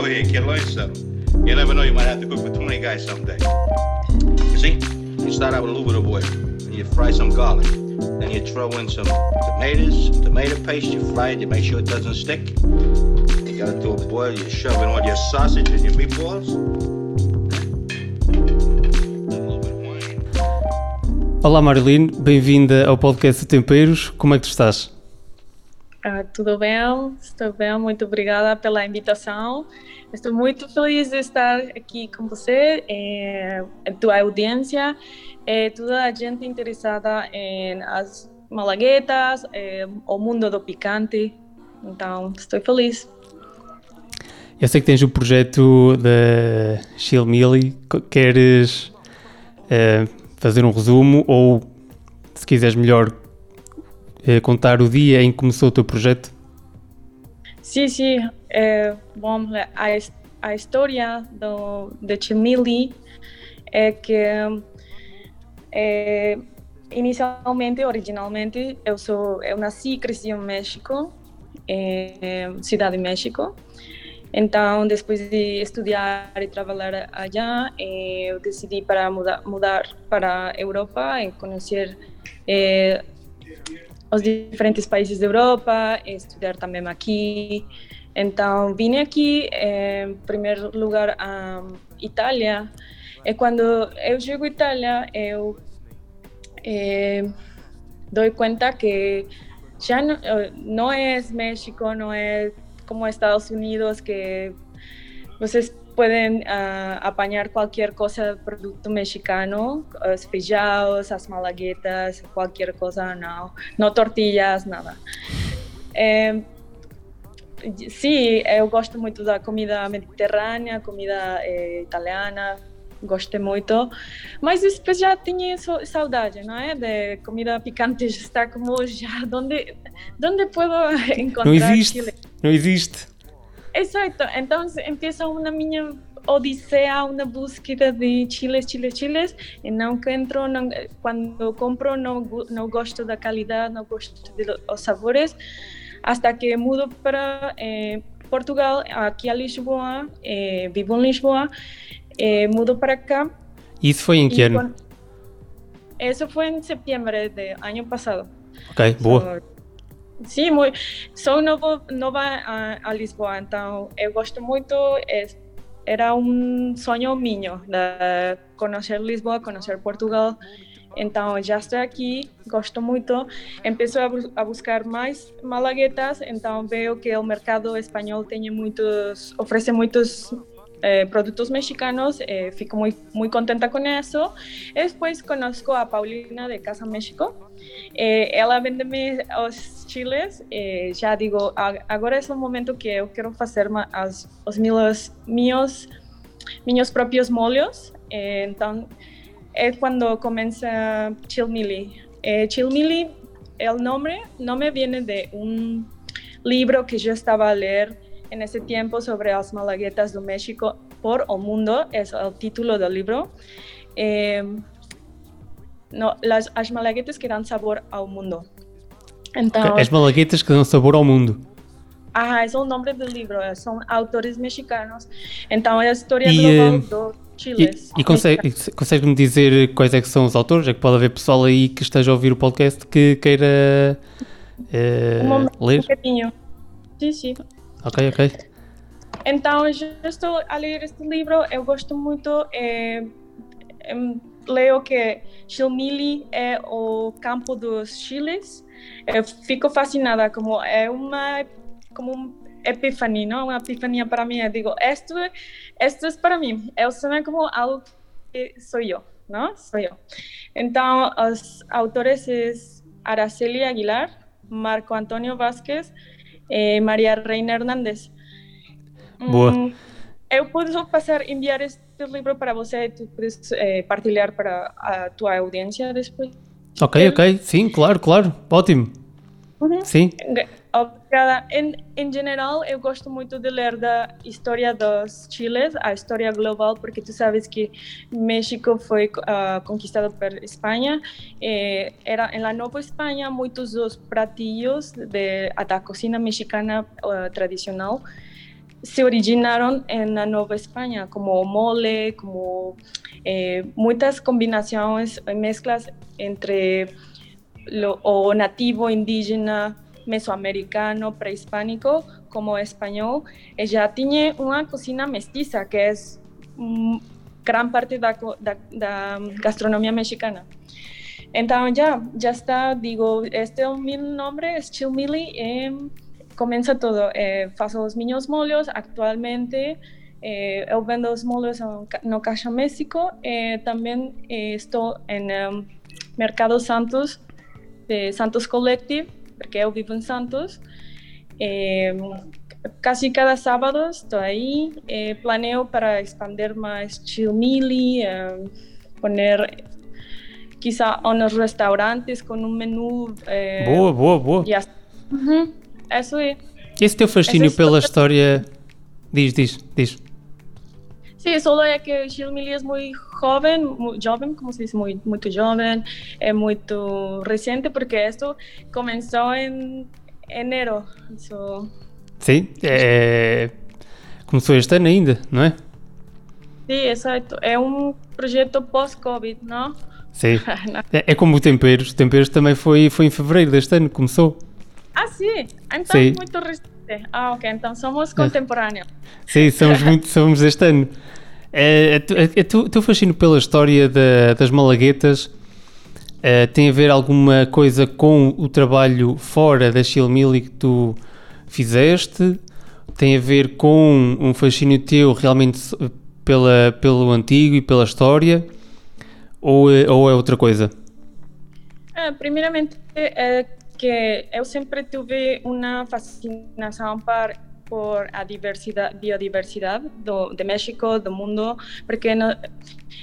over here, kid. Learn something. You never know, you might have to cook for 20 guys someday. You see, you start out with a little bit of oil, and you fry some garlic. Then you throw in some tomatoes, tomato paste, you fry it, you make sure it doesn't stick. You got it to a boil, you shove in all your sausage and your meatballs. Olá Marilyn, bem-vinda ao podcast Temperos. Como é que tu estás? Ah, tudo bem, estou bem, muito obrigada pela invitação. Estou muito feliz de estar aqui com você, eh, tua audiência, eh, toda a gente interessada em as malaguetas, eh, o mundo do picante. Então, estou feliz. Eu sei que tens o projeto da Chilmili. Queres eh, fazer um resumo ou, se quiseres melhor, eh, contar o dia em que começou o teu projeto? Sim, sim. É, bom, a, a história do, de Chimili é que é, inicialmente, originalmente, eu sou, eu nasci e cresci no México, é, cidade de México. Então, depois de estudar e trabalhar allá, eu decidi para mudar, mudar para a Europa e conhecer eh, os diferentes países da Europa, estudar também aqui. Então, vim aqui, em primeiro lugar, a Itália. E quando eu chego à Itália, eu eh, dou conta que já não, não é México, não é como Estados Unidos, que vocês podem uh, apanhar qualquer coisa, produto mexicano, os feijados, as malaguetas, qualquer coisa, não, não tortilhas, nada. É, sim, eu gosto muito da comida mediterrânea, comida eh, italiana, gostei muito, mas depois já tinha saudade, não é? De comida picante, está como já, onde, onde posso encontrar Não existe, Chile? não existe. Exato, então empieza uma minha odisseia, uma búsqueda de chiles, chiles, chiles, e não encontro, não, quando compro não, não gosto da qualidade, não gosto dos sabores, hasta que mudo para eh, Portugal, aqui a Lisboa, eh, vivo em Lisboa, eh, mudo para cá. Isso foi em que e ano? con- Eso fue en septiembre del año pasado. Ok, boa. Sim, muito. Sou novo, nova a, a Lisboa, então eu gosto muito. es- era um sonho de conhecer Lisboa, conhecer Portugal. Então já estou aqui, gosto muito. Bu- a buscar mais malaguetas, então vejo que o mercado espanhol tem muitos, oferece muitos eh, produtos mexicanos, eh, fico muy, muy contenta con eso. Después conozco a Paulina de Casa México. Eh, ela vende-me os chiles. eh, já digo, a- agora é o momento que eu quero fazer as, os meus, meus, meus próprios molhos. Eh, então, é quando começa Chilmili. Eh, Chilmili, o nome, nome viene de um livro que eu estava a ler en ese tiempo sobre las malaguetas de México por el mundo, es el título del libro. Eh, no, las, las malaguetas que dan sabor al mundo. Entonces, As malaguetas que dão sabor ao mundo. ah, es el nombre del libro, eh, son autores mexicanos. Entonces, la historia Y, global eh, de E, e consegue- consegues-me dizer quais é que são os autores? É que pode haver pessoal aí que esteja a ouvir o podcast que queira eh, Um momento, ler? um pouquinho. Sim, sim. Ok, ok. Então, eu estou a ler este livro, eu gosto muito. eh, em, leio que Chilmili é o campo dos chiles. Eu fico fascinada, como é uma como uma epifania, não? Uma epifania para mim. Eu digo, esto, esto é para mim. Eu sonho como algo que sou eu, não? Sou eu. Então, os autores é Araceli Aguilar, Marco Antônio Vázquez e Maria Reina Hernández. Boa. Hum, eu posso passar enviar este livro para você e tu podes eh, partilhar para a tua audiência depois. Ok, ok. Sim, claro, claro. Ótimo. Sim. Obrigada. Em, em geral, eu gosto muito de ler da história dos chiles, a história global, porque tu sabes que México foi ah, conquistado por Espanha. Eh, era em la Nova Espanha muitos dos pratillos de, da cozinha mexicana ah, tradicional se originaron en la Nueva España, como mole, como eh, muchas combinaciones, mezclas entre lo o nativo, indígena, mesoamericano, prehispánico, como español. Ella tiene una cocina mestiza, que es mm, gran parte de la gastronomía mexicana. Entonces ya, ya está, digo, este mi nombre es Chilmili. Eh, comienza todo. Eh, faço os meus molhos atualmente. Eh, eu vendo os molhos no Caixa México. Eh, também eh, estou em um, Mercado Santos, de Santos Collective, porque eu vivo em Santos. Eh, casi cada sábado estou aí. Eh, planeo para expandir mais chilmili, eh, poner quizá unos restaurantes com um menu. Eh, boa, boa, boa. E assim. Uhum. Eso é. Esse teu fascínio pela história. Diz, diz, diz. Sí, solo é que Chilmili é muito jovem, muito jovem, como se diz, muito, muito jovem, é muito recente, porque isto começou em enero. So... Sim, é... começou este ano ainda, não é? Sim, exato. É um projeto pós-Covid, não? Sim. é, é como o Temperos. Temperos também foi, foi em fevereiro deste ano, começou. Ah, sim? Então sim. muito recente. Ah, ok. Então somos contemporâneos. Sim, somos muito, somos este ano. É, é, é, teu fascínio pela história da, das malaguetas é, tem a ver alguma coisa com o trabalho fora da Chilmili que tu fizeste? Tem a ver com um fascínio teu realmente pela, pelo antigo e pela história? Ou, é, ou é outra coisa? É, primeiramente, é, que eu sempre tive uma fascinação por, por a diversidade, biodiversidade do, de México, do mundo, porque no,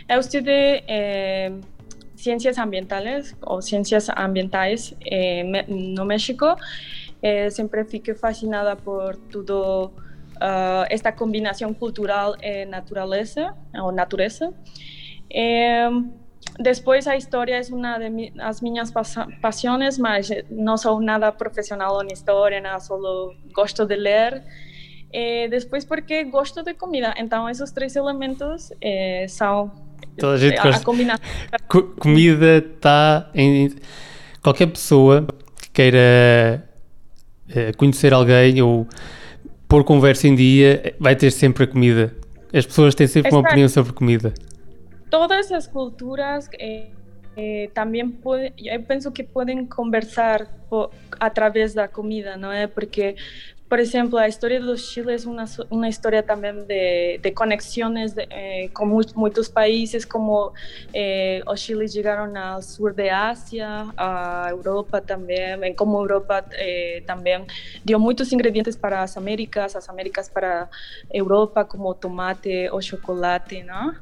eu estudei eh, ciências ambientais ou ciências ambientais eh, no México. Eh, sempre fiquei fascinada por tudo uh, esta combinação cultural e natureza ou natureza. Eh, Después, la historia es una de las minhas pasiones, mas no soy nada profesional en historia, nada, solo gosto de leer. Eh, después, porque gosto de comida. Entonces, esos tres elementos eh, son Toda a, gente a, a combinar. Co comida está em. Qualquer pessoa que queira eh, conhecer alguém ou pôr conversa em dia vai ter sempre a comida. As pessoas têm sempre uma opinião sobre comida. Todas las culturas eh, eh, también pueden, yo pienso que pueden conversar a través de la comida, ¿no? Porque por ejemplo, la historia de los Chile es una, una historia también de, de conexiones de, eh, con muchos países, como eh, los Chile llegaron al sur de Asia, a Europa también, como Europa eh, también dio muchos ingredientes para las Américas, las Américas para Europa, como tomate o chocolate, ¿no?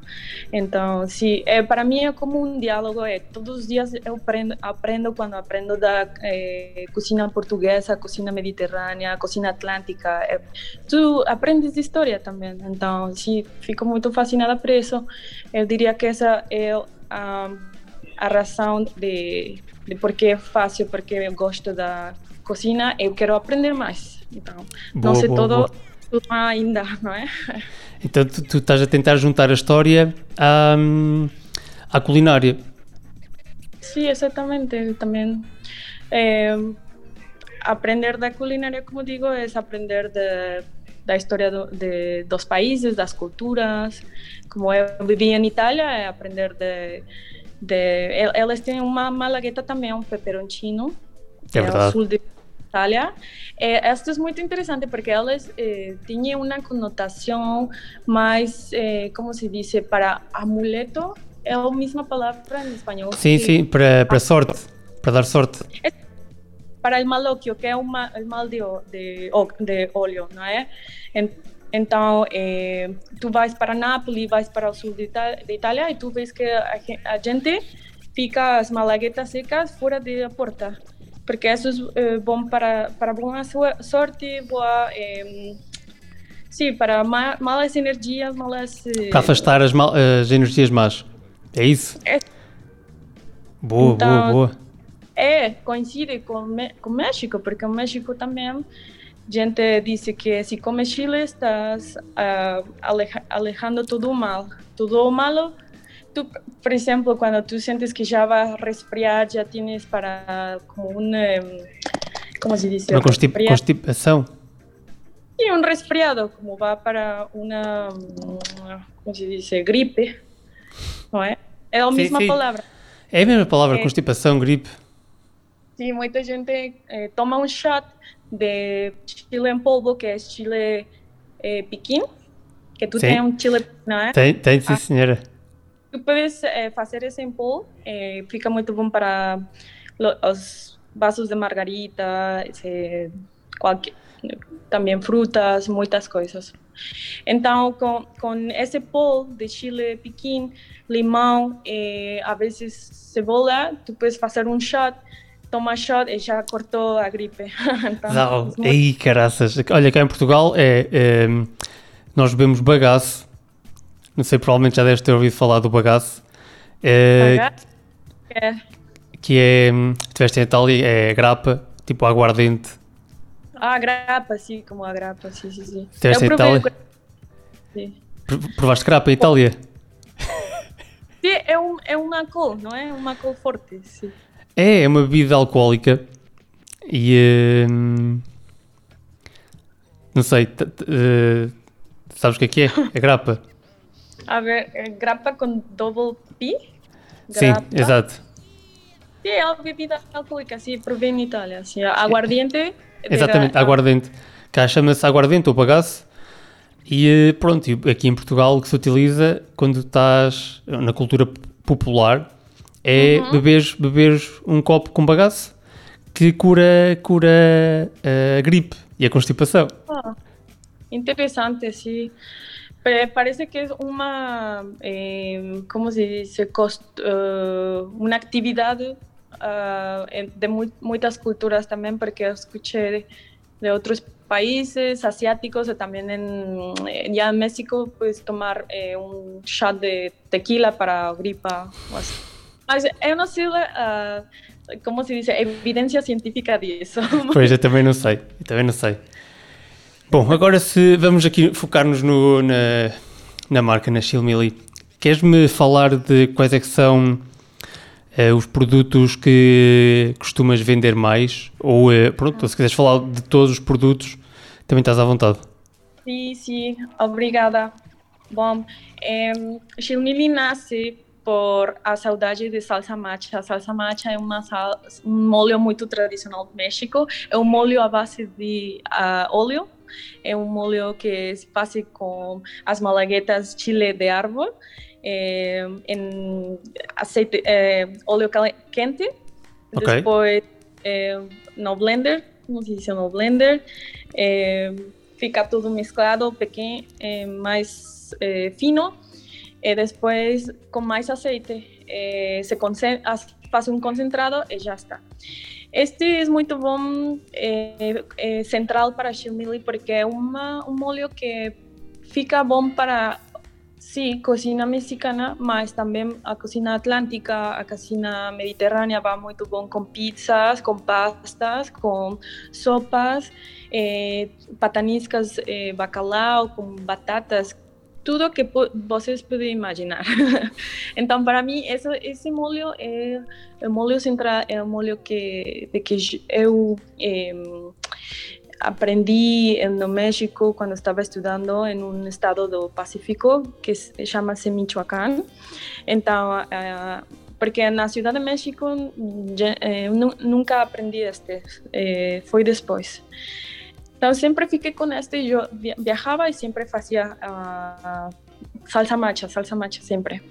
Entonces, sí, eh, para mí es como un diálogo, eh, todos los días yo aprendo, aprendo cuando aprendo de eh, cocina portuguesa, cocina mediterránea, cocina atlântica. É, tu aprendes de história também, então, sim, fico muito fascinada por isso. Eu diria que essa é a, a razão de, de por que é fácil, porque eu gosto da cozinha, eu quero aprender mais. Então, boa, não sei boa, todo, tudo ainda, não é? Então, tu, tu, estás a tentar juntar a história à, à culinária. Sim, exatamente. Também. É, aprender da culinária, como digo, é aprender de, da história do, de, dos países, das culturas. Como eu vivi em Itália, é aprender de, de elas têm uma malagueta também, um peperoncino, é, é o sul de Itália. É, isto é muito interessante porque elas eh, tinham uma conotação mais, eh, como se diz, para amuleto. É a mesma palavra em espanhol. Sim, que, sim, para, para sorte, para dar sorte. É, para el maloquio, que es un mal, mal de, de, de óleo, ¿no es? Então, eh, tu vais para Nápoles, vais para o sul de, de Itália e tu vês que a, a, gente fica as malaguetas secas fora da porta, porque isso é eh, bom para, para boa sorte, boa... Eh, sim, para ma malas energias, malas... Eh, para afastar as, mal, as energias más. É isso? É. Boa, então, boa, boa é, coincide com, com México, porque o México também gente dice que si comes chile estás uh, aleja alejando todo mal, todo malo. Tú, por ejemplo, cuando tú sientes que ya va a resfriar, ya tienes para como um, ¿cómo se dice? Uma constip constipação. Y un resfriado, como va para una, ¿cómo se dice? Gripe, ¿no es? É a mesma sim. palavra. É a mesma palavra, é. constipação, gripe. Sim, muita gente eh, toma um shot de chile em polvo, que é chile eh, piquín, que tu tens um chile, não é? Tem, tem sim, ah, senhora. Tu podes eh, fazer esse em polvo, eh, fica muito bom para os vasos de margarita, esse, qualquer, também frutas, muitas coisas. Então, com, com esse polvo de chile piquín, limão e às vezes cebola, tu podes fazer um shot toma shot e já cortou a gripe. então, Não, muito... aí caraças. Olha, cá em Portugal é, é, nós bebemos bagaço. Não sei, provavelmente já deves ter ouvido falar do bagaço. É, bagaço? É. Que é, estiveste em Itália, é grapa, tipo aguardente. Ah, grapa, sim, como a grapa, sim, sim, sim. Estiveste em Itália? Sim. Provaste grapa em Itália? Sim, é, um, é uma cor, não é? Uma cor forte, sim. É, é uma bebida alcoólica e. Uh, não sei, uh, sabes o que é que é? É grapa. A ver, é grapa com double P? Grapa. Sim, exato. Sim, é uma bebida alcoólica, sim, provém em Itália. Sim, aguardiente. Exatamente, aguardente. Cá chama-se aguardente ou bagaço. E pronto, aqui em Portugal o que se utiliza quando estás na cultura popular é uhum. beberes, beberes um copo com bagaço que cura, cura a gripe e a constipação. Ah, interessante, sim. Parece que é uma, eh, como se diz, cost, uh, uma atividade uh, de mu muitas culturas também, porque eu escutei de outros países asiáticos e também em, já em México, pues tomar eh, um shot de tequila para a gripa. Assim. Mas eu não sei, uh, como se diz, evidência científica disso. Pois, eu também não sei, eu também não sei. Bom, agora se vamos aqui focar-nos na, na marca, na Chilmili, queres-me falar de quais é que são uh, os produtos que costumas vender mais? Ou, uh, pronto, se quiseres falar de todos os produtos, também estás à vontade. Sim, sim, obrigada. Bom, um, Chilmili nasce por a saudade de salsa macha. A salsa macha é uma sal, um molho muito tradicional do México. É um molho à base de uh, óleo. É um molho que se faz com as malaguetas chile de árvore, é, em azeite, é, óleo quente. Okay. Depois é, no blender, como se diz no blender, fica tudo mesclado, pequeno, mais fino e depois, com mais azeite, eh, se faz um concentrado e já está. Este é muito bom, eh, eh, central para chimili, porque é uma, um molho que fica bom para, sim, cozinha mexicana, mas também a cozinha atlântica, a cozinha mediterrânea vai muito bom com pizzas, com pastas, com sopas, eh, pataniscas, eh, bacalhau, com batatas, tudo que vocês podem imaginar. então, para mim, esse, esse molho é o molho central, é o molho que, de que eu é, aprendi no México quando estava estudando em um estado do Pacífico que chama-se Michoacán. Então, uh, porque na Cidade de México eu nunca aprendi este, foi depois. Então sempre fiquei com este, eu viajava e sempre fazia uh, salsa macha, salsa macha sempre.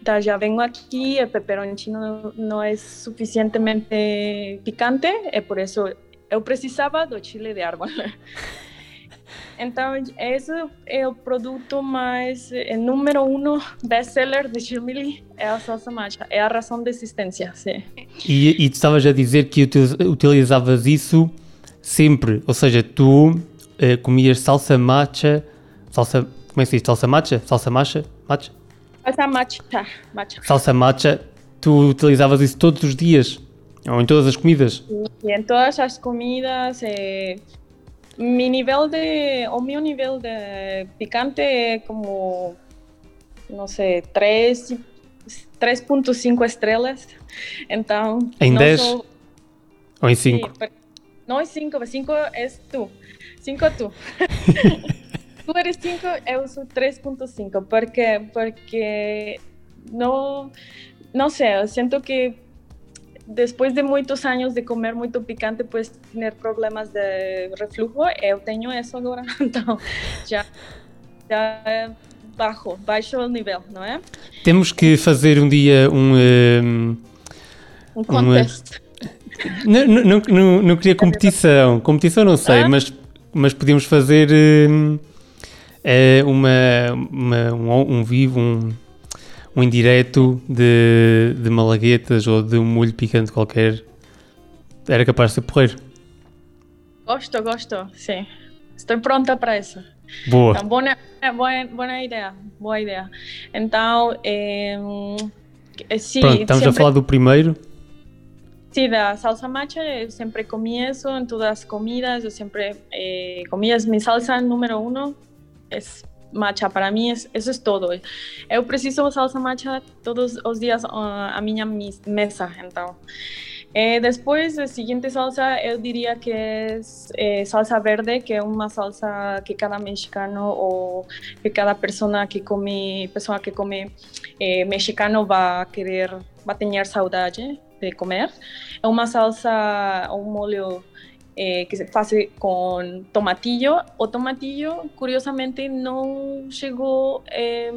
Então já venho aqui, o pepperoncino não é suficientemente picante, e por isso eu precisava do chile de árvore. Então, esse é o produto mais, é, número um best-seller de Chimili, é a salsa macha, é a razão de existência, sim. E, e tu estavas a dizer que utilizavas isso sempre. Ou seja, tu uh, comias salsa matcha, salsa, como é que se diz? Salsa matcha? Salsa matcha? Matcha? Salsa matcha. matcha. Salsa matcha, tu utilizavas isso todos os dias? Ou em todas as comidas? E em todas as comidas, eh, Mi nível de, o meu nível de picante é como, não sei, 3, 3.5 estrelas. Então, Em não 10? sou- Ou em Sí, 5? pero- no es 5, 5 es tú. 5 tú. tú eres 5, eu sou 3.5. Porque, porque no, no sé, eu sinto que después de muchos años de comer muito picante, pues tener problemas de reflujo. Eu tenho eso agora, então já, já bajo, baixo o nível, não é? Temos que fazer um dia um. ehm, Um é? contest. Não, não, não, não, queria competição. Competição não sei, Ah? mas, mas podíamos fazer ehm, eh, uma, uma- um, um vivo, um, um indireto de, de malaguetas ou de um molho picante qualquer. Era capaz de ser porreiro. Gosto, gosto, sim. Estou pronta para isso. Boa. Então, boa, é, boa, boa ideia, boa ideia. Então, eh, eh, Pronto, estamos a sempre- falar do primeiro. Sí, da salsa matcha, eu sempre comi eso en todas as comidas, eu sempre eh, comia, mi salsa número uno es matcha, para mí es, eso es todo. Eu preciso salsa matcha todos os dias ah, a mis- mesa, então. Eh, después, a siguiente salsa, eu diria que es eh, salsa verde, que é uma salsa que cada mexicano ou que cada persona que come, pessoa que come eh, mexicano vai querer, vai ter saudade de comer. É uma salsa, um molho eh, que se faz com tomatillo. O tomatillo, curiosamente, não chegou eh,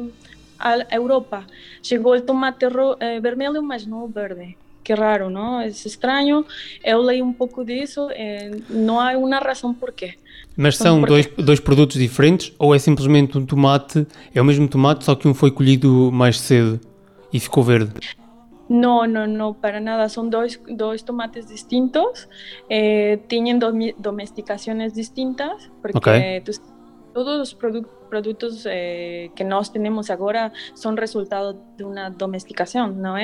à Europa. Chegou o tomate eh, vermelho, mas não o verde. Que raro, não? É estranho. Eu leio um pouco disso. eh, não há uma razão por quê. Mas são dois, dois produtos diferentes ou é simplesmente um tomate? É o mesmo tomate, só que um foi colhido mais cedo e ficou verde. No, no, no, para nada. Son dos, dos tomates distintos. eh, tienen domi- domesticaciones distintas. Porque tú- todos los produ- productos eh, que nós tenemos ahora son resultado de una domesticación, ¿no?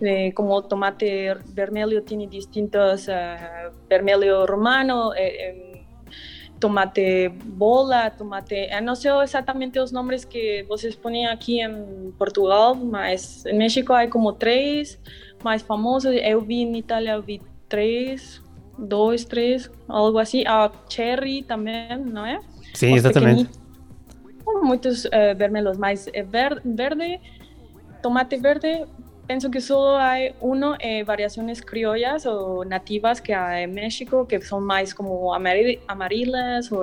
De, como tomate vermelho tiene distintos, eh, vermelho romano, eh, em, tomate bola, tomate. eh, não sei exatamente os nomes que vocês põem aqui em Portugal, mas em México há como três mais famosos. Eu vi em Itália, eu vi três, dois, três, algo assim. A cherry também, não é? Sim, Os exatamente. Muitos eh, vermelhos, mas eh, ver- verde, tomate verde, penso que só há uno, eh, variações criollas ou nativas que há em México, que são mais como amari- amarelas ou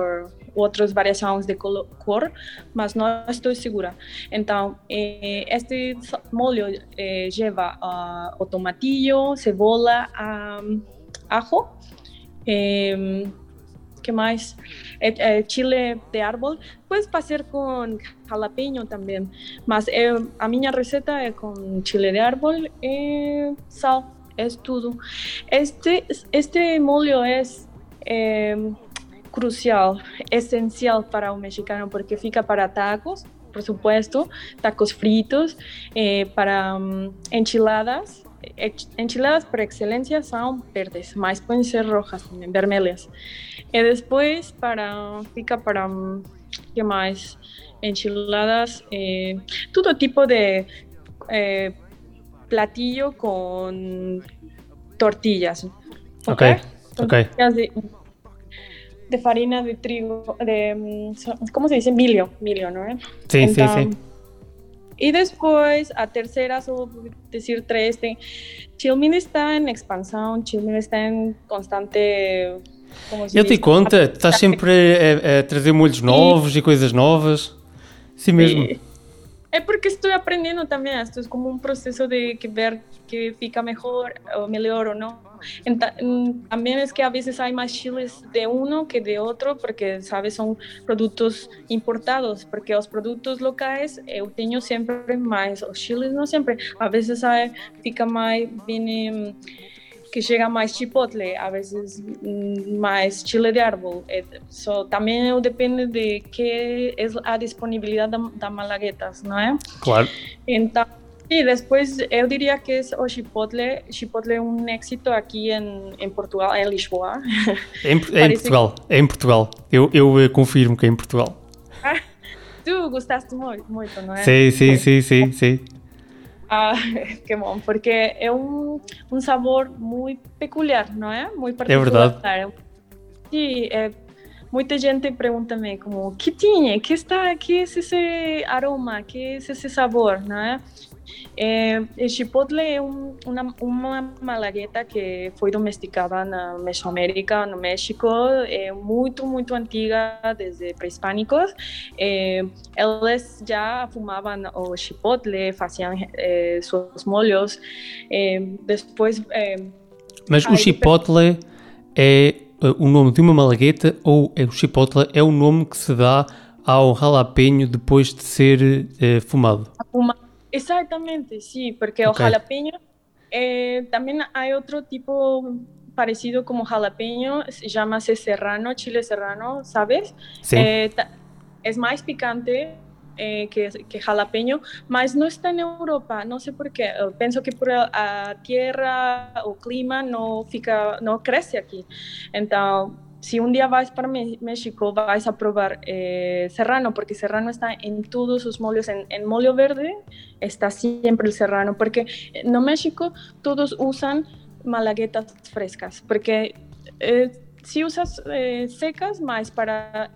outras variações de colo- cor, mas não estou segura. Então, eh, este sa- molho eh, leva ah, o tomatillo, cebola, ah, ajo, em, que mais? Eh, eh, chile de árbol. Puedes fazer com jalapeño também, mas eu, a minha receita é com chile de árbol e sal. É tudo. Este, este molho é eh, crucial, essencial para o mexicano, porque fica para tacos, por supuesto, tacos fritos, eh, para mm, enchiladas. Enchiladas por excelencia são verdes, mas podem ser rojas vermelhas. E depois para fica para mm, que mais? Enchiladas, eh, todo tipo de eh, platillo con tortillas. Ok, ok. Tortillas de, de farina de trigo, de, mm, ¿cómo se dice? Milho, milho, ¿no? Sim, Então, sim. E depois, a terceira, só vou dizer três, tem... Chilmin está em expansão, Chilmin está em constante... Eu te conta, estás sempre a, a- a trazer molhos novos e coisas novas. Sim mesmo. É porque estou aprendendo também, isto é como um processo de que ver que fica melhor ou melhor ou não. Então, hum, também é que a vezes há mais chiles de um que de outro, porque, sabe, são produtos importados, porque os produtos locais eu tenho sempre mais, os chiles não sempre. A vezes há, fica mais, vem, hum, que chega mais chipotle, a vezes mais chile de árbol. É, so, também eu depende de que é a disponibilidade da, da malaguetas, não é? Claro. Então, Sí, después yo diría que es o Chipotle. Chipotle é um éxito aqui em, em Portugal, em Lisboa. É em, é em Portugal, que... é em Portugal. Eu, eu eh, confirmo que é em Portugal. Ah, tu gostaste muito, muito, não é? Sim, sim, sim, sim, sim. Ah, que bom, porque é um, um sabor muito peculiar, não é? Muito particular. É verdade. Sim, é muita gente pergunta-me como que tinha, que está, que é esse aroma, que é esse sabor, não é? É, o chipotle é um, uma, uma malagueta que foi domesticada na Mesoamérica, no México, é muito, muito antiga, desde pré-hispânicos. É, eles já fumavam o chipotle, faziam é, seus molhos. Depois. Mas o chipotle é o nome de uma malagueta ou é o chipotle é o nome que se dá ao jalapeño depois de ser fumado? Fumado Exactamente, sí, porque okay. jalapeño eh, también hay otro tipo parecido como jalapeño, se llama serrano, chile serrano, ¿sabes? Sí. Eh, es más picante eh, que, que, jalapeño, mas no está en Europa, no sé por qué. Pienso que por la tierra o clima no, fica, no crece aquí. Entonces, si un día vas para México, vais a probar eh, serrano, porque serrano está en todos sus mollos. En, en mollo verde está siempre el serrano, porque en México todos usan malaguetas frescas, porque eh, si usas eh, secas, más para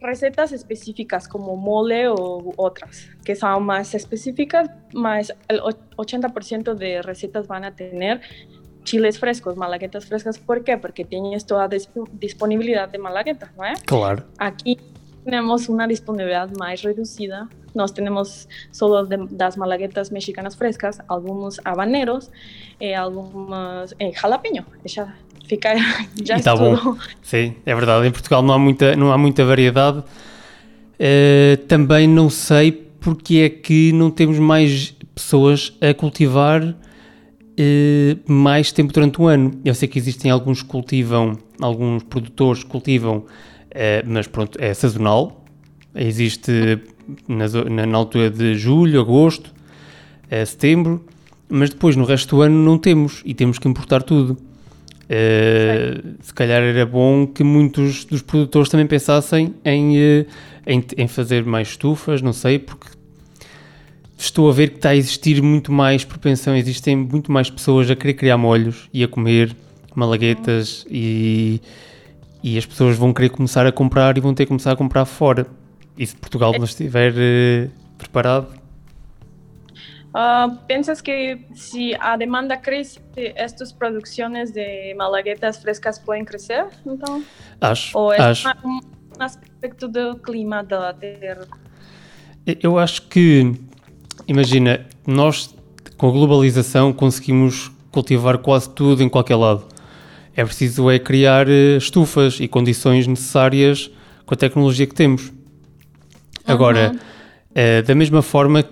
recetas específicas como mole o otras, que son más específicas, más el 80% de recetas van a tener chiles frescos, malaguetas frescas. ¿Por qué? Porque tienes toda disponibilidad de malaguetas, ¿no es? Claro. Aquí tenemos una disponibilidad más reducida. Nos tenemos solo de, las malaguetas mexicanas frescas, algunos habaneros, eh, algunos eh, jalapeño. Já fica, já e tá bom. Sim, é verdade. Em Portugal não há muita, não há muita variedade. Uh, também não sei porque é que não temos mais pessoas a cultivar eh, mais tempo durante o ano. Eu sei que existem alguns que cultivam, alguns produtores cultivam, eh, mas pronto, é sazonal. Existe na, na altura de julho, agosto, eh, setembro, mas depois no resto do ano não temos e temos que importar tudo. Uh, se calhar era bom que muitos dos produtores também pensassem em, uh, em, em, fazer mais estufas, não sei, porque estou a ver que está a existir muito mais propensão, existem muito mais pessoas a querer criar molhos e a comer malaguetas e, e as pessoas vão querer começar a comprar e vão ter que começar a comprar fora. E se Portugal não estiver uh, preparado? Uh, ¿Piensas que si a demanda crece, estas producciones de malaguetas frescas pueden crecer? Então? Acho. Ou é acho. um aspecto do clima da terra? Eu acho que imagina, nós com a globalização conseguimos cultivar quase tudo em qualquer lado. É preciso é criar eh, estufas e condições necessárias com a tecnologia que temos. Agora, uh, da mesma forma,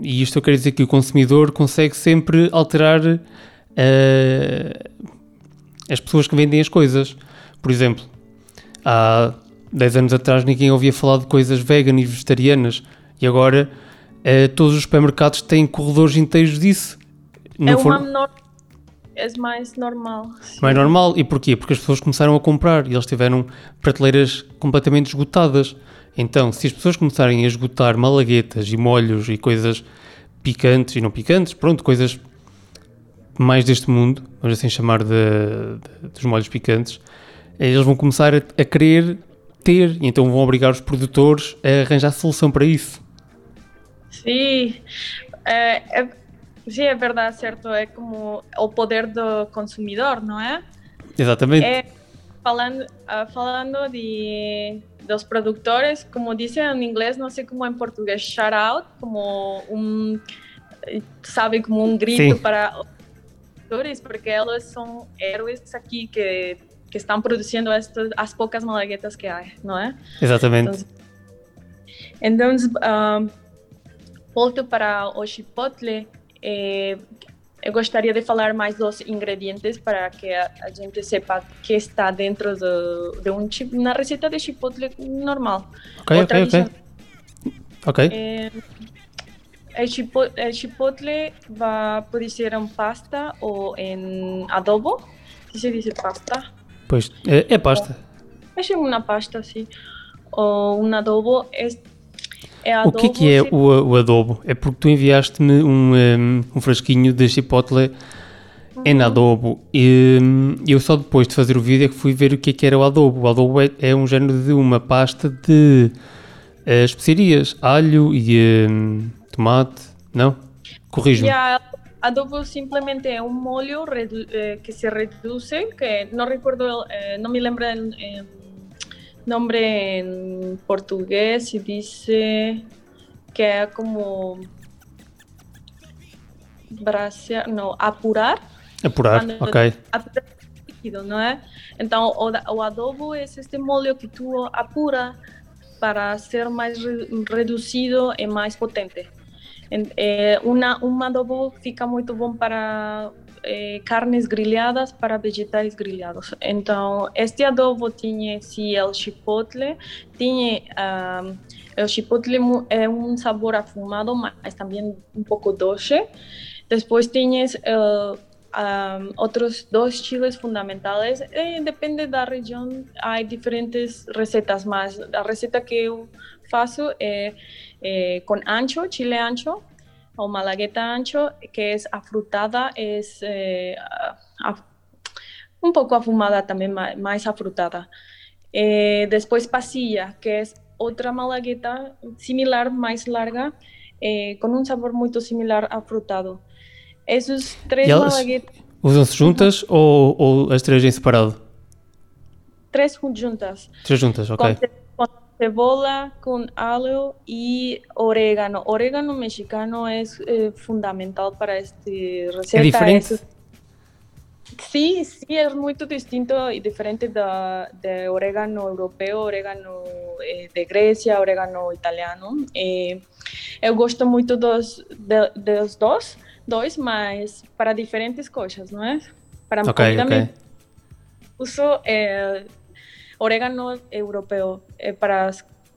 e isto eu quero dizer que o consumidor consegue sempre alterar uh, as pessoas que vendem as coisas. Por exemplo, há 10 anos atrás ninguém ouvia falar de coisas vegan e vegetarianas e agora Uh, todos os supermercados têm corredores inteiros disso. Não é, for... no... é mais normal. Sim. Mais normal. E porquê? Porque as pessoas começaram a comprar e eles tiveram prateleiras completamente esgotadas. Então, se as pessoas começarem a esgotar malaguetas e molhos e coisas picantes e não picantes, pronto, coisas mais deste mundo, vamos assim chamar de, de, dos molhos picantes, eles vão começar a, a querer ter e então vão obrigar os produtores a arranjar solução para isso. Sí, eh, é, sí, é verdade, certo? É como o poder do consumidor, não é? Exatamente. É, falando, uh, falando de, dos produtores, como dizem em inglês, não sei como em português, shout out, como um, sabe, como um grito Sim. para os produtores, porque eles são heróis aqui que, que estão produzindo estas, as poucas malaguetas que há, não é? Exatamente. Então, então volto para o chipotle, eh, eu gostaria de falar mais dos ingredientes para que a, a gente sepa que está dentro do, de um chip, na receita de chipotle normal. Ok, ok, ok. Ok. Eh, El chipotle, el chipotle va, puede ser en pasta o en adobo. ¿Sí se dice pasta? Pois, é, é pasta. En una pasta, sí. O un adobo. Es, el O que é que é adobo o, o adobo? É porque tu enviaste-me um, um, um frasquinho de chipotle em adobo e hum, eu só depois de fazer o vídeo é que fui ver o que é que era o adobo. O adobo é, é um género de uma pasta de eh, especiarias, alho e hum, tomate, não? Corrijo-me. Ya, adobo simplemente es un molio redu- eh, que se reduce, que no recuerdo, eh, no me lembro eh, nombre en portugués y dice que es como brasear, no, apurar. Apurar, ok. apurar líquido, não é? Então, o, adobo é este molho que tu apura para ser mais re- reduzido e mais potente. En- eh, una, um adobo fica muito bom para eh, carnes grelhadas, para vegetais grelhados. Então, este adobo tinha, sim, o chipotle, tinha... o chipotle é um sabor afumado, mas também um pouco doce. Depois tinhas eh, um, outros dois chiles fundamentais. Eh, depende da região, há diferentes receitas, mas a receita que faço é, é com ancho, chile ancho, ou malagueta ancho, que é afrutada, é eh, a- um pouco afumada também, ma- mais afrutada. Eh, depois pasilla, que é outra malagueta similar, mais larga, eh, com um sabor muito similar afrutado. Esses três E elas- malaguetas, Usam-se juntas ou, ou as três em separado? três juntas, Três juntas, ok. Ce- com cebola, com alho e orégano. Orégano mexicano é eh, fundamental para esta receita. É diferente? Es- Sí, sí, es muy distinto y diferente da, de orégano europeo, orégano eh, de Grecia, orégano italiano. Eh, eu gosto muito dos, de, dos dois, dois, mas para diferentes coisas, não é? Para Ok, comida ok. me- uso eh, orégano europeo eh, para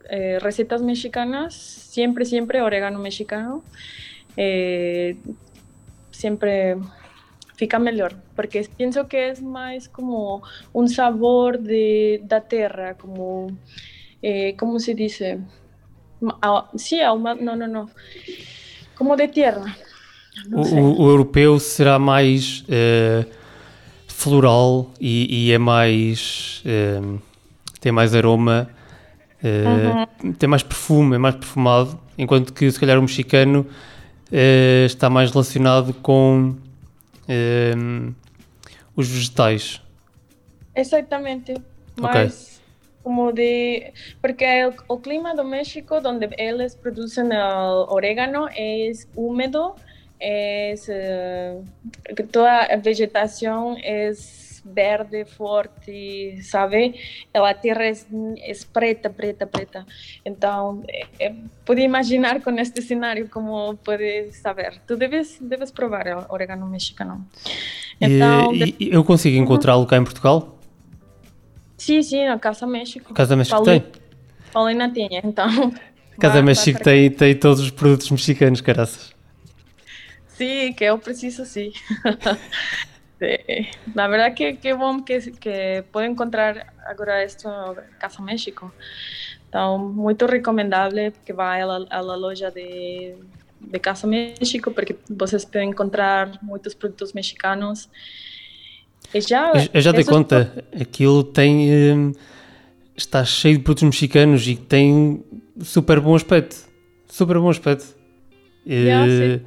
eh, recetas mexicanas, siempre, siempre orégano mexicano. Eh, siempre fica melhor, porque penso que é mais como um sabor de, da terra, como, eh, como se? Ma- ah, Sí, ahuma- no, no, no, como de tierra. O, o- europeu será mais eh, floral e, e é mais. eh, tem mais aroma, eh, tem mais perfume, é mais perfumado, enquanto que se calhar o mexicano eh, está mais relacionado com eh, os vegetais. Exatamente, mais como de... Porque el, o clima do México, donde eles producen el orégano, es, eh, que toda a vegetação é verde, forte, sabe? A terra é, é preta, preta, preta. Então, eh, eh, pude imaginar com este cenário como pode saber. Tu deves, deves provar o orégano mexicano. Então, e, e eu consigo encontrá-lo cá em Portugal? Sim, sim, na Casa México. Casa México Paulina, tem. Paulina tinha, então. Casa vai- México vai tem, tem todos os produtos mexicanos, caraças. Sim, que eu preciso, sim. Sí. La verdad que bom que, que puedo encontrar agora esto Casa México. Então, muito recomendável que vá à, loja de, de Casa México, porque vocês podem encontrar muitos produtos mexicanos. E já, Eu, já dei conta, aquilo tem. está cheio de produtos mexicanos e tem super bom aspecto. Super bom aspecto. Yeah, eh,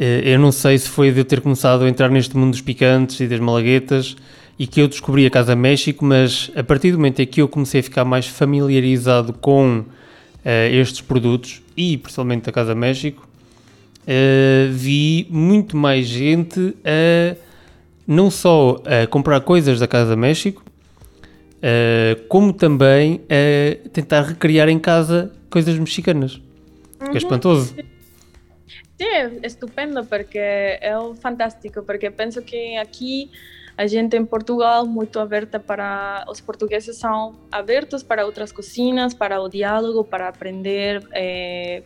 eu não sei se foi de eu ter começado a entrar neste mundo dos picantes e das malaguetas e que eu descobri a Casa México, mas a partir do momento em que eu comecei a ficar mais familiarizado com eh, estes produtos e principalmente a Casa México, eh, vi muito mais gente a não só a comprar coisas da Casa México, eh, como também a tentar recriar em casa coisas mexicanas. Que é espantoso. Sim, estupendo porque é fantástico, porque penso que aqui a gente em Portugal muito aberta para os portugueses são abertos para outras cozinhas, para o diálogo, para aprender, eh,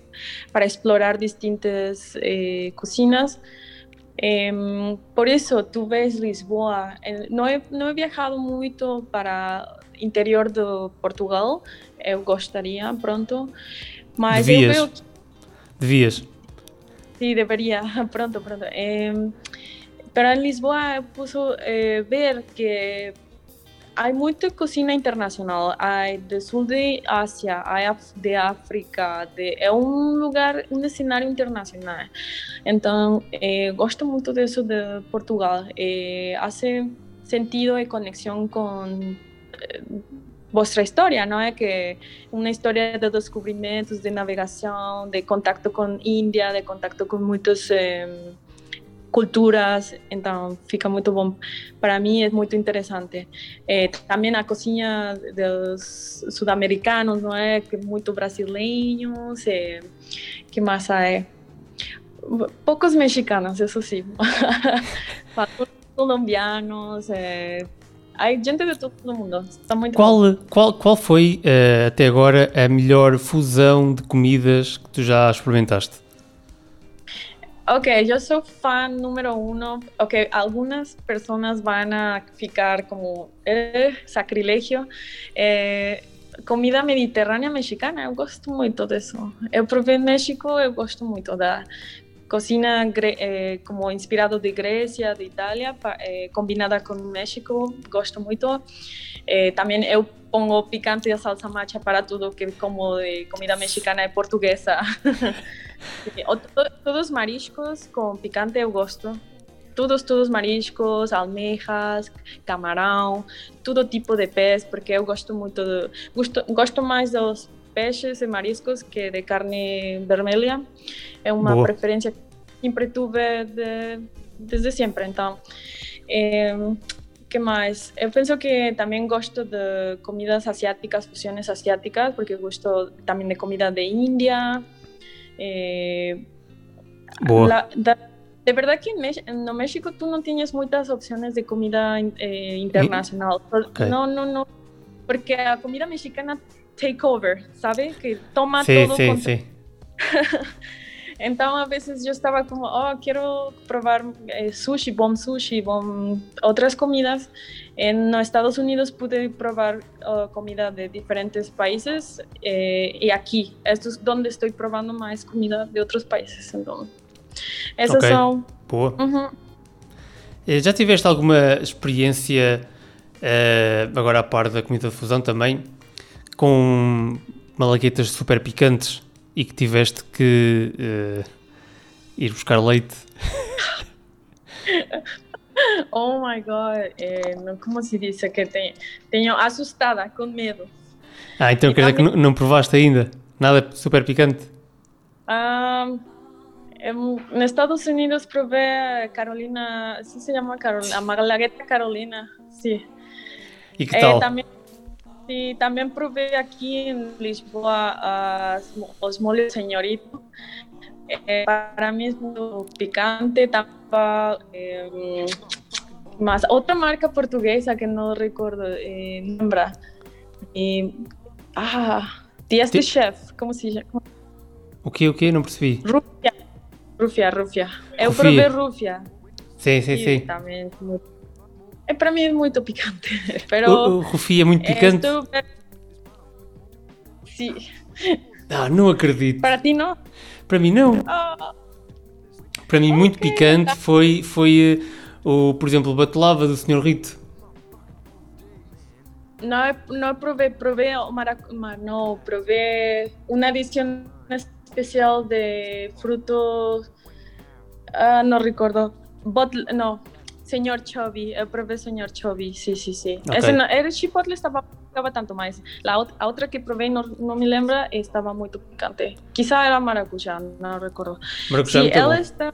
para explorar distintas eh, cozinhas. por isso, tu vês Lisboa. Não he, não he viajado muito para interior de Portugal. Eu gostaria pronto, mas Devias. eu que Devias. Sí, debería, pronto, pronto. Eh, pero en Lisboa puso eh, ver que hay mucha cocina internacional, hay del sur de Asia, hay de África, de, é um lugar, um cenário internacional. Então, eh, gosto muito disso de Portugal. Eh, hace sentido e conexão com eh, vuestra história, não é? Que uma história de descobrimentos, de navegação, de contato com Índia, de contato com muitas eh, culturas, então fica muito bom. Para mim é muito interessante. Eh, também a cozinha dos sul-americanos, não é? Que muito brasileiros, eh, que mais há? Poucos mexicanos, isso sim. colombianos, eh, há gente de todo mundo. Está muito bom. Qual, qual, qual foi eh, até agora a melhor fusão de comidas que tu já experimentaste? Ok, yo soy fan número uno. Ok, algunas personas van a ficar como eh, sacrilegio. Eh, comida mediterrânea mexicana, eu gosto muito disso. Eu provei México, eu gosto muito da cocina eh, como inspirado de Grécia, de Itália, pa- eh, combinada com México, gosto muito. Eh, também eu pongo picante e salsa macha para tudo que como de comida mexicana e portuguesa. Todos mariscos com picante eu gosto. Todos, todos mariscos, almejas, camarão, todo tipo de peixe, porque eu gosto muito de, gosto, gosto mais dos peixes e mariscos que de carne vermelha. É uma Boa. preferência que sempre tive de, desde sempre. Então, eh, que mais? Eu penso que também gosto de comidas asiáticas, fusiones asiáticas, porque gosto também de comida de Índia. Eh, Boa. la- da- de verdad que en, no México tú no tienes muchas opciones de comida eh, internacional. Por- Ok. No, no, no. Porque la comida mexicana take over, ¿sabe? Que toma Sim, todo sim, con- sim. Entonces a veces yo estaba como, oh, quiero probar eh, sushi, bom sushi, bom otras comidas. En los Estados Unidos pude probar oh, comida de diferentes países eh, y aquí, esto es donde estoy probando más comida de otros países. Entonces, esas Ok. son... Boa. Eh, Já tiveste alguma experiência, eh, agora a par da comida de fusão também, com malaguetas super picantes e que tiveste que eh, ir buscar leite? Oh my God, eh, no, ¿cómo se dice? Que te, tenho asustada, con miedo. Ah, então E quer dizer que também- não, não provaste ainda? Nada super picante? En, en Estados Unidos probé a Carolina, ¿sí se llama Carolina? Malagueta Carolina, sí. E que Eh, tal? también, sí, también probé aquí en Lisboa as mo- os moles señorito. Eh, para mí es muy picante, tapa, eh, más otra marca portuguesa que no recuerdo, eh, nombra. Eh, ah, de Ti- Chef, ¿cómo se llama? O quê, o quê? Não percebi. Rufia. Rufia, Rufia. Eu provei Rufia. Sim, sim, sim. também é muito... É, para mim é muito picante. Pero O, o Rufi é muito é picante? Sim. Ah, não acredito. Para ti não? Para mim não. Ah, Para mim muito Ok. picante foi, foi eh, o, por exemplo, o batelava do Sr. Rito. não, não provei, provei o maracu... ma- Não, provei uma edição especial de frutos... Ah, não recordo. Botl... Não, Senhor Chubby. Eu provei Senhor Chubby, sim, sim, sim. Ok. Esse não, era chipotle estava estava tanto mais. La ot- a outra que provei não, não me lembra estava muito picante. Quizá era maracujá, não recordo. Maracujá é Sí, muito ela bom. está.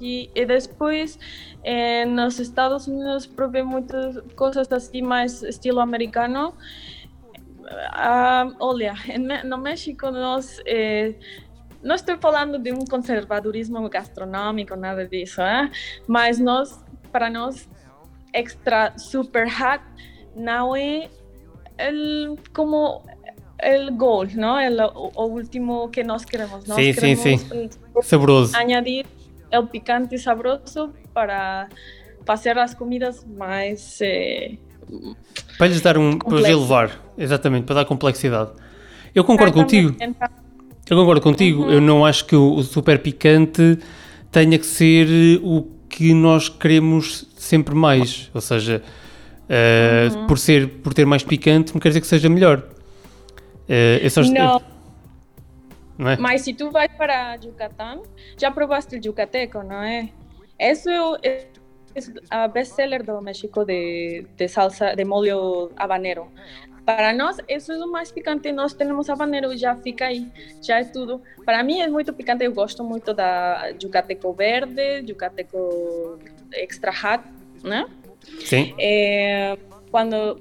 E, e depois, eh, nos Estados Unidos, provei muitas coisas assim, mais estilo americano. Ah, olha, em Me- no México, nós. Eh, não estou falando de um conservadorismo gastronômico, nada disso, eh? mas nós, para nós, extra super hot no es el como gol, ¿no? El o, o último que nós queremos. Nós Sim, sim, queremos sim. el- Saboroso. añadir el picante sabroso para fazer as comidas mais eh, Para lhes dar um. Para os Complexo. elevar. Exatamente, para dar complexidade. Eu concordo contigo. Então, Eu concordo contigo. Eu não acho que o, o super picante tenha que ser o que nós queremos sempre mais. Ou seja, eh, por, ser, por ter mais picante, não quer dizer que seja melhor. Eh, eu só não, não é? mas se tu vai para Yucatán, já provaste o yucateco, não é? Isso é, é a best-seller do México de, de salsa, de molho habanero. Para nós, isso é o mais picante. Nós temos habanero já fica aí, já é tudo. Para mim é muito picante. Eu gosto muito da yucateco verde, yucateco extra hot, né? Sim. É, quando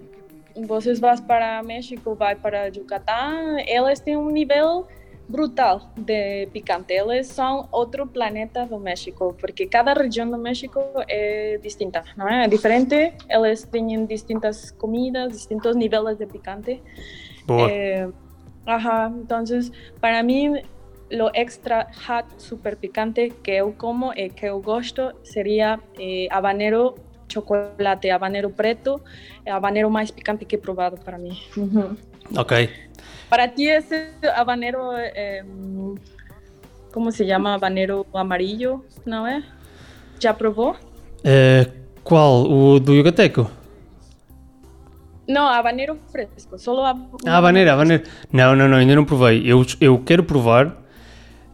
vocês vão para México, vai para Yucatán, elas têm um nível brutal de picante. Elas são outro planeta do México, porque cada região do México é distinta, não é? É diferente. Elas têm distintas comidas, distintos níveis de picante. Boa. Eh, ajá, entonces para mí lo extra hot, super picante que eu como e que eu gosto seria eh, habanero chocolate, habanero preto, habanero mais picante que he probado para mim. Uhum. Ok. Para ti esse habanero, eh, como se chama? Habanero amarillo, não é? Já provou? Qual? O do Yucateco? Não, habanero fresco, solo hab- Ah, habanero, habanero. Não, não, não, ainda não provei. Eu, eu quero provar.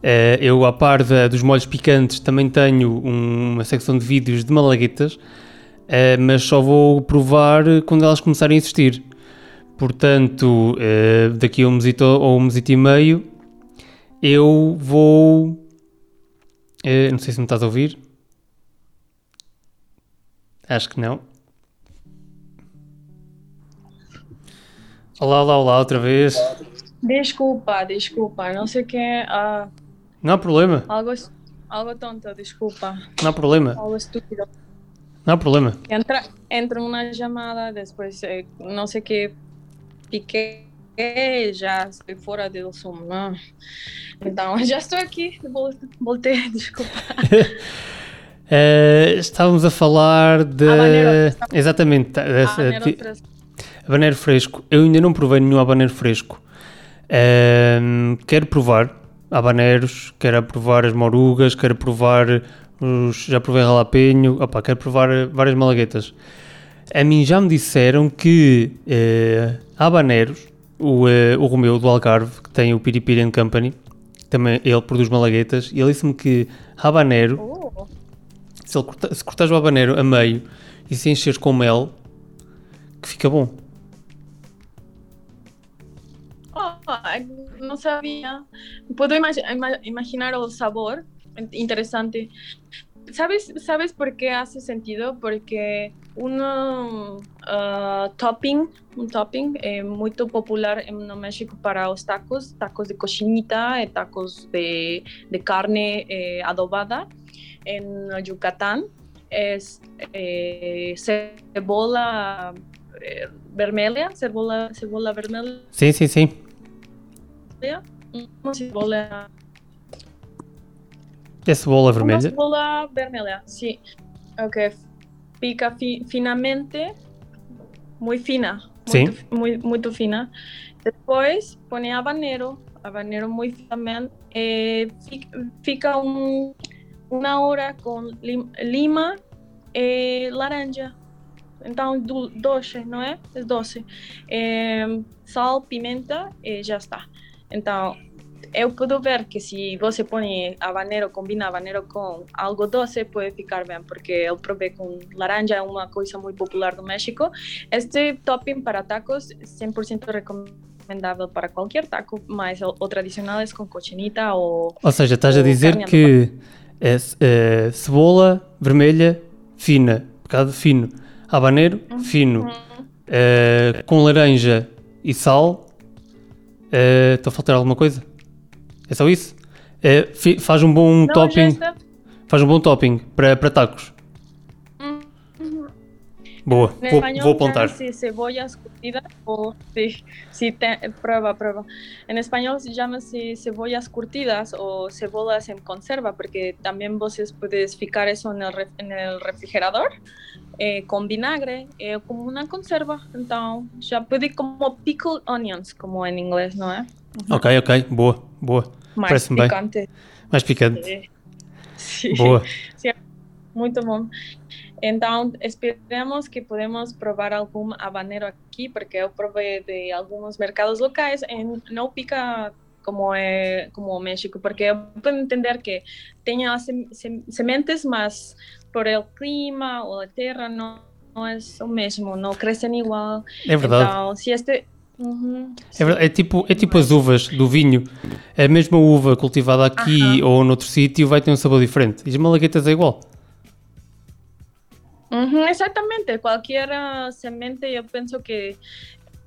Eh, eu, à par da- dos molhos picantes, também tenho um- uma secção de vídeos de malaguetas, eh, mas só vou provar quando elas começarem a existir. Portanto, eh, daqui a um mesito ou um mesito e meio, eu vou. eh, não sei se me estás a ouvir. Acho que não. Olá, olá, olá, outra vez. Desculpa, desculpa, não sei o que, ah, Não há problema, algo, algo tonto, desculpa. não há problema, algo estúpido. não há problema. Entra, entra uma chamada, depois eh, não sei o que, piquei, já estou fora Zoom, não? Então, já estou aqui, vol- voltei, desculpa. Eh, estávamos a falar de. Habanero. Exatamente, tá, dessa- Habanero fresco. habanero fresco. Eu ainda não provei nenhum habanero fresco. Ehm, quero provar habaneros, quero provar as morugas, quero provar os. Já provei jalapeño, opa, quero provar várias malaguetas. A mim já me disseram que eh, habaneros, o, eh, o Romeu do Algarve, que tem o Piripiri and Company, também ele produz malaguetas, e ele disse-me que habanero Oh, se, ele corta, se cortares o habanero a meio e se encheres com mel, que fica bom. oh, não sabia. Puedo imagi- ima- imaginar o sabor, interesante. ¿Sabes, ¿Sabes por qué hace sentido? Porque un topping, un topping eh, muy popular en México para los tacos, tacos de cochinita, eh, tacos de, de carne eh, adobada en Yucatán, es cebolla eh, vermelha, cebolla, cebolla vermelha, Sim, sim, sim. uma cebolla É cebola Uma vermelha. cebola vermelha, sim. Ok. Pica fi- finamente, muito fina. Sim. Muito, muito, muito fina. Depois põe habanero, habanero muito finamente. Eh, fica, fica um, uma hora com lim- lima e laranja. Então, do, doce, não é? É doce. Eh, sal, pimenta e já está. Então, eu puedo ver que se você põe habanero, combina habanero com algo doce, pode ficar bem, porque eu provei com laranja, é uma coisa muito popular no México. Este topping para tacos, 100% recomendável para qualquer taco, mas o, o tradicional é com cochinita ou... Ou seja, estás a dizer que é, é cebola vermelha fina, bocado fino, habanero fino, é, com laranja e sal. É, Estou a faltar alguma coisa? É só isso? É, faz um bom Não, já topping, faz um bom topping para, para tacos. Boa, En vou, español vou apontar. llama-se cebollas curtidas o sí, sí, te- prueba, prueba. En español se llama-se cebollas curtidas o cebolas en conserva, porque también vos puedes ficar ref- en el refrigerador eh, con vinagre, eh, como una conserva. Entonces, ya puede como pickled onions, como en inglés, ¿no? Eh? Ok, ok, boa, boa. Más Parece-me bem. picante. Mais picante. Eh, Sí. Boa. Muito bom. Então, esperamos que podemos provar algum habanero aqui, porque eu provei de alguns mercados locais e não pica como é como o México, porque eu puedo entender que sem- sem- sementes, mas por el clima ou a terra não, não é o mesmo, não crescem igual. É verdade. Então, se este... Uhum, É, é tipo, é tipo as uvas do vinho. A mesma uva cultivada aqui ou noutro sítio vai ter um sabor diferente. E as malaguetas é igual. Ujú, exactamente, cualquier ah, semente yo pienso que,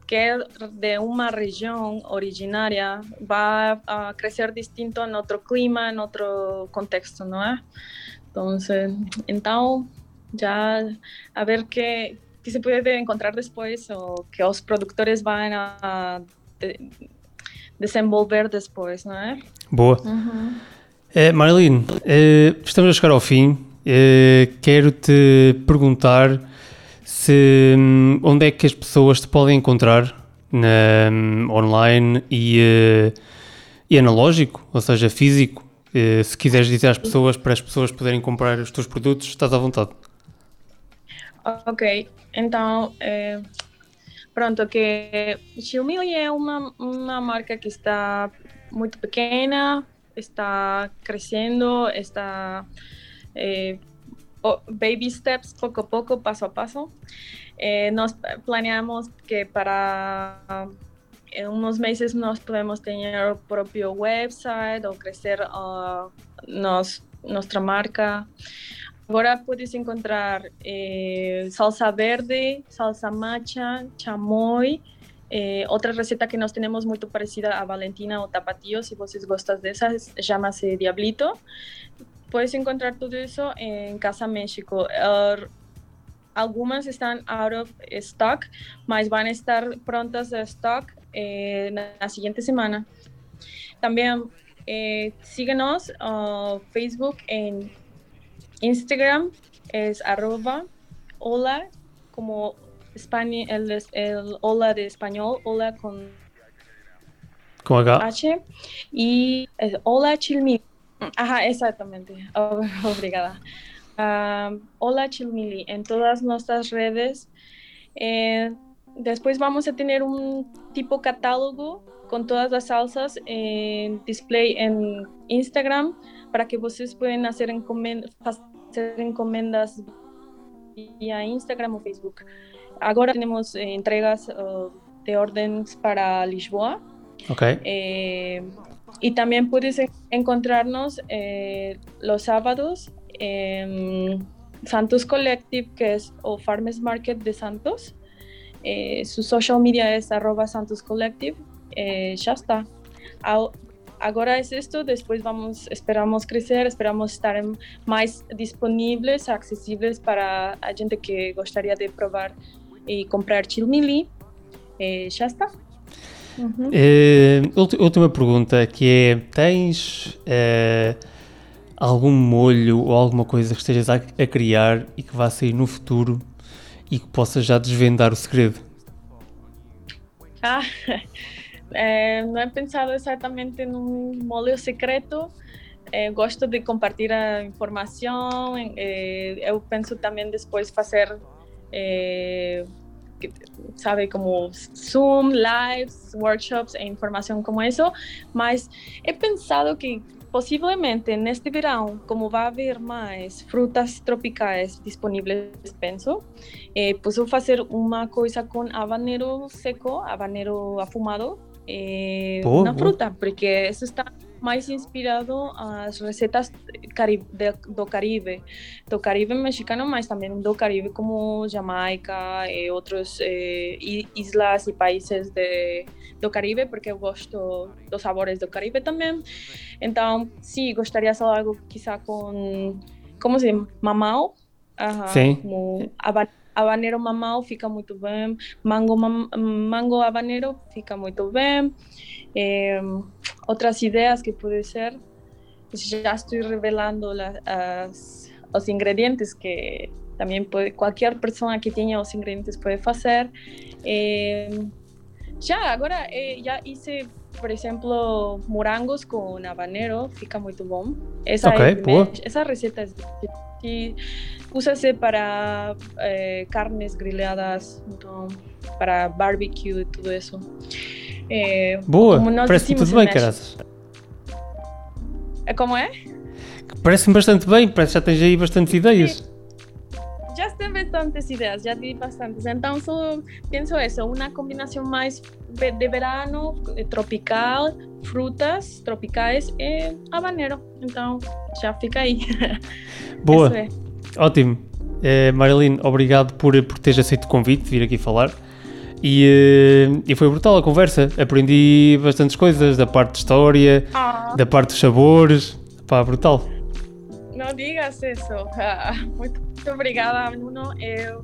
que de una región originaria va a crecer distinto en otro clima, en otro contexto, ¿no? Entonces, entonces ya a ver qué, qué se puede encontrar después o que los productores van a de- desenvolver después, ¿no? Boa. Ujú. Eh, Marilyn, eh, estamos a chegar ao fim. Eh, Quero-te perguntar se hum, onde é que as pessoas te podem encontrar na, hum, online e, eh, e analógico, ou seja, físico. Se quiseres dizer às pessoas para as pessoas poderem comprar os teus produtos, estás à vontade. Ok, então, eh, pronto, que Xiaomi é uma, uma marca que está muito pequena, está crescendo, está eh, o- baby steps, pouco a pouco, passo a passo. Eh, nós planeamos que para en unos meses nós podemos ter o próprio website ou crescer ah, nos, nossa marca. Agora puedes encontrar eh, salsa verde, salsa macha, chamoy, eh, outra receita que nós temos muito parecida a Valentina ou Tapatío, se vocês gostam dessas, chama-se Diablito. Puedes encontrar tudo isso em Casa México. Er, algumas estão out of stock, mas vão estar prontas a stock eh, na, na seguinte semana. Também eh, síguenos no Facebook en Instagram es arroba hola como España, el, el hola de español, hola con Com H. Y es hola chilmili. Ajá, exactamente. Oh, obrigada. Um, hola chilmili en todas nuestras redes. Eh, después vamos a tener un tipo catálogo con todas las salsas en display en Instagram para que ustedes puedan hacer, encomen- encomendas vía Instagram o Facebook. Ahora tenemos eh, entregas uh, de órdenes para Lisboa. Ok. Eh, y también puedes en- encontrarnos eh, los sábados en Santos Collective, que es o Farmers Market de Santos. Eh, su social media es arroba Santos Collective. Eh, ya está. Ahora es esto, después vamos, esperamos crecer, esperamos estar más disponibles, accesibles para a gente que gustaría de probar y comprar chilmili. Eh, ya está. Eh, ulti- última pergunta que é: tens eh, algum molho ou alguma coisa que estejas a, a criar e que vá sair no futuro e que possas já desvendar o segredo? Ah, eh, no he pensado exactamente en un molde secreto. Eh, gosto de compartir a informação. Eh, eu penso também depois fazer, eh, sabe, como Zoom, lives, workshops e informação como isso. Mas he pensado que possivelmente neste verão, como vai haver mais frutas tropicais disponíveis, penso, eh, posso fazer uma coisa com habanero seco, habanero afumado, eh, boa. fruta, porque isso está mais inspirado às receitas cari de- do Caribe, do Caribe mexicano, mas também do Caribe como Jamaica e outros eh, i- islas e países de, do Caribe, porque eu gosto dos sabores do Caribe também. Então, sim, gostaria de algo quizá com, como se diz, mamão, Sim. como habanero habanero mamão fica muito bem, mango, mam, mango habanero fica muito bem. É, outras ideias que pode ser, já estou revelando las, as, os ingredientes que também pode, qualquer pessoa que tenha os ingredientes pode fazer. É, já, agora é, já hice por exemplo, morangos com habanero, fica muito bom. Essa, Ok, é, boa. essa receita é usa-se para eh, carnes grelhadas, então, para barbecue e tudo isso. Eh, Boa, parece-me tudo bem, caraças. Eh, Como é? Parece-me bastante bem, parece que já tens aí bastantes ideias. Já tem bastantes ideias, já tive bastantes. Então, só penso isso, uma combinação mais de verano, eh, tropical, frutas tropicais e habanero. Então, já fica aí. Boa, é. ótimo. Eh, Marilyn, obrigado por, por teres aceito o convite de vir aqui falar. E, eh, e foi brutal a conversa. Aprendi bastantes coisas da parte de história, Ah, da parte dos sabores. Pá, brutal. Não digas isso. Ah, muito obrigada, Nuno. É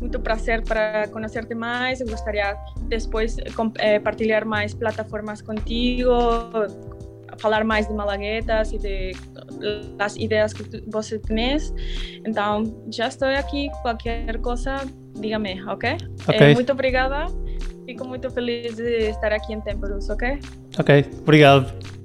muito prazer para conhecer-te mais. Eu gostaria depois eh, partilhar mais plataformas contigo, falar mais de malaguetas e de das ideias que tu, você tens. Então, já estou aqui. Qualquer coisa, diga-me, ok? Ok. Eh, muito obrigada. Fico muito feliz de estar aqui em Temperus, ok? Ok, obrigado.